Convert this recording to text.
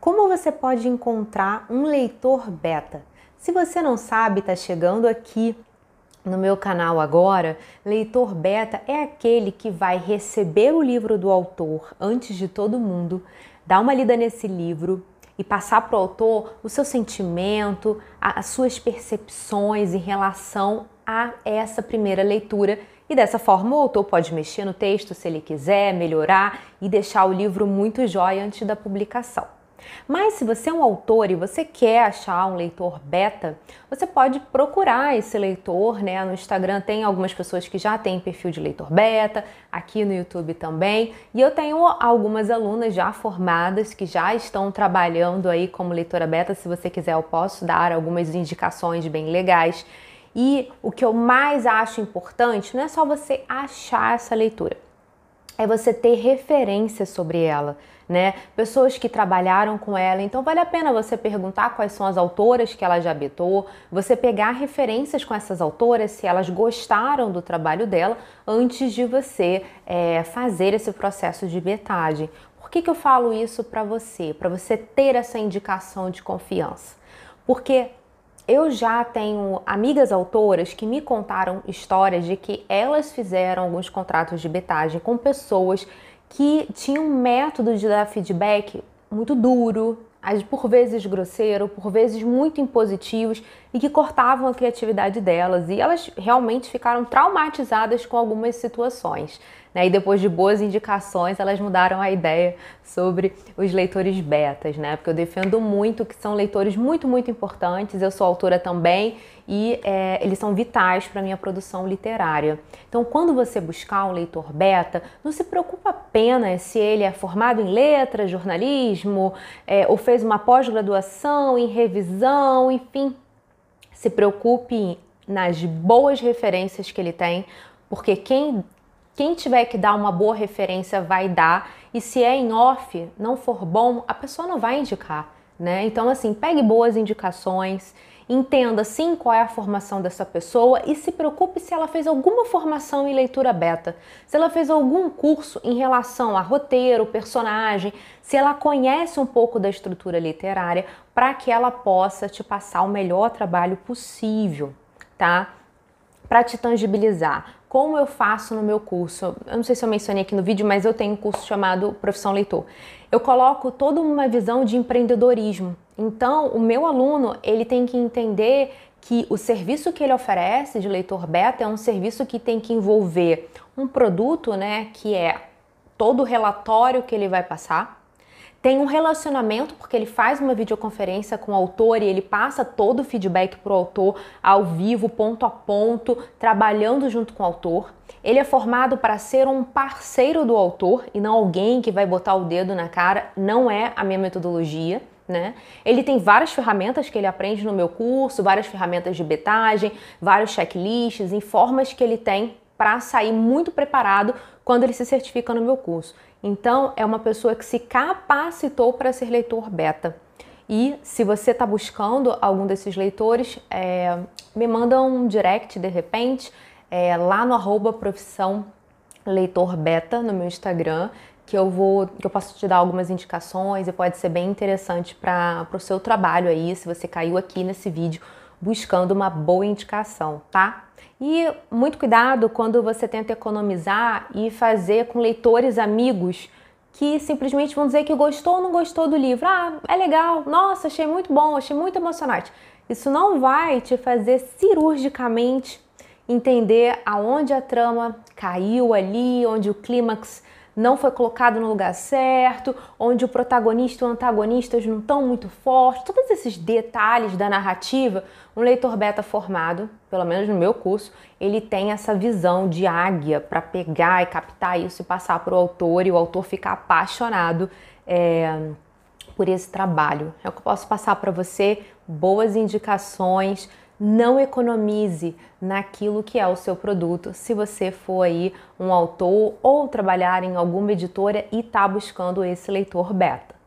Como você pode encontrar um leitor beta? Se você não sabe, está chegando aqui no meu canal agora, leitor beta é aquele que vai receber o livro do autor antes de todo mundo, dar uma lida nesse livro e passar para o autor o seu sentimento, as suas percepções em relação a essa primeira leitura. E dessa forma o autor pode mexer no texto se ele quiser, melhorar e deixar o livro muito jóia antes da publicação. Mas se você é um autor e você quer achar um leitor beta, você pode procurar esse leitor, né? No Instagram tem algumas pessoas que já têm perfil de leitor beta, aqui no YouTube também, e eu tenho algumas alunas já formadas que já estão trabalhando aí como leitora beta. Se você quiser, eu posso dar algumas indicações bem legais. E o que eu mais acho importante não é só você achar essa leitura, é você ter referência sobre ela né? Pessoas que trabalharam com ela. Então vale a pena você perguntar quais são as autoras que ela já habitou, você pegar referências com essas autoras, se elas gostaram do trabalho dela, antes de você é, fazer esse processo de betagem. Por que, que eu falo isso para você? Para você ter essa indicação de confiança. Porque eu já tenho amigas autoras que me contaram histórias de que elas fizeram alguns contratos de betagem com pessoas que tinha um método de dar feedback muito duro, por vezes grosseiro, por vezes muito impositivos e que cortavam a criatividade delas. E elas realmente ficaram traumatizadas com algumas situações. Né? E depois de boas indicações, elas mudaram a ideia sobre os leitores betas, né? Porque eu defendo muito que são leitores muito, muito importantes. Eu sou autora também e é, eles são vitais para minha produção literária. Então, quando você buscar um leitor beta, não se preocupa apenas se ele é formado em letras, jornalismo, é, ou fez uma pós-graduação em revisão, enfim. Se preocupe nas boas referências que ele tem, porque quem quem tiver que dar uma boa referência vai dar, e se é em off, não for bom, a pessoa não vai indicar, né? Então, assim, pegue boas indicações, entenda sim qual é a formação dessa pessoa e se preocupe se ela fez alguma formação em leitura beta, se ela fez algum curso em relação a roteiro, personagem, se ela conhece um pouco da estrutura literária para que ela possa te passar o melhor trabalho possível, tá? Para te tangibilizar como eu faço no meu curso. Eu não sei se eu mencionei aqui no vídeo, mas eu tenho um curso chamado Profissão Leitor. Eu coloco toda uma visão de empreendedorismo. Então, o meu aluno, ele tem que entender que o serviço que ele oferece de leitor beta é um serviço que tem que envolver um produto, né, que é todo o relatório que ele vai passar, tem um relacionamento, porque ele faz uma videoconferência com o autor e ele passa todo o feedback para o autor ao vivo, ponto a ponto, trabalhando junto com o autor. Ele é formado para ser um parceiro do autor e não alguém que vai botar o dedo na cara, não é a minha metodologia. Né? Ele tem várias ferramentas que ele aprende no meu curso, várias ferramentas de betagem, vários checklists, em formas que ele tem para sair muito preparado quando ele se certifica no meu curso. Então, é uma pessoa que se capacitou para ser leitor beta. E se você está buscando algum desses leitores, é, me manda um direct de repente é, lá no arroba profissão leitor beta no meu Instagram, que eu vou, que eu posso te dar algumas indicações e pode ser bem interessante para o seu trabalho aí, se você caiu aqui nesse vídeo buscando uma boa indicação, tá? E muito cuidado quando você tenta economizar e fazer com leitores amigos que simplesmente vão dizer que gostou ou não gostou do livro. Ah, é legal, nossa, achei muito bom, achei muito emocionante. Isso não vai te fazer cirurgicamente entender aonde a trama caiu ali, onde o clímax não foi colocado no lugar certo, onde o protagonista e o antagonista não estão muito fortes, todos esses detalhes da narrativa, um leitor beta formado, pelo menos no meu curso, ele tem essa visão de águia para pegar e captar isso e passar para o autor e o autor ficar apaixonado é, por esse trabalho. É o que eu posso passar para você, boas indicações, não economize naquilo que é o seu produto se você for aí um autor ou trabalhar em alguma editora e está buscando esse leitor beta.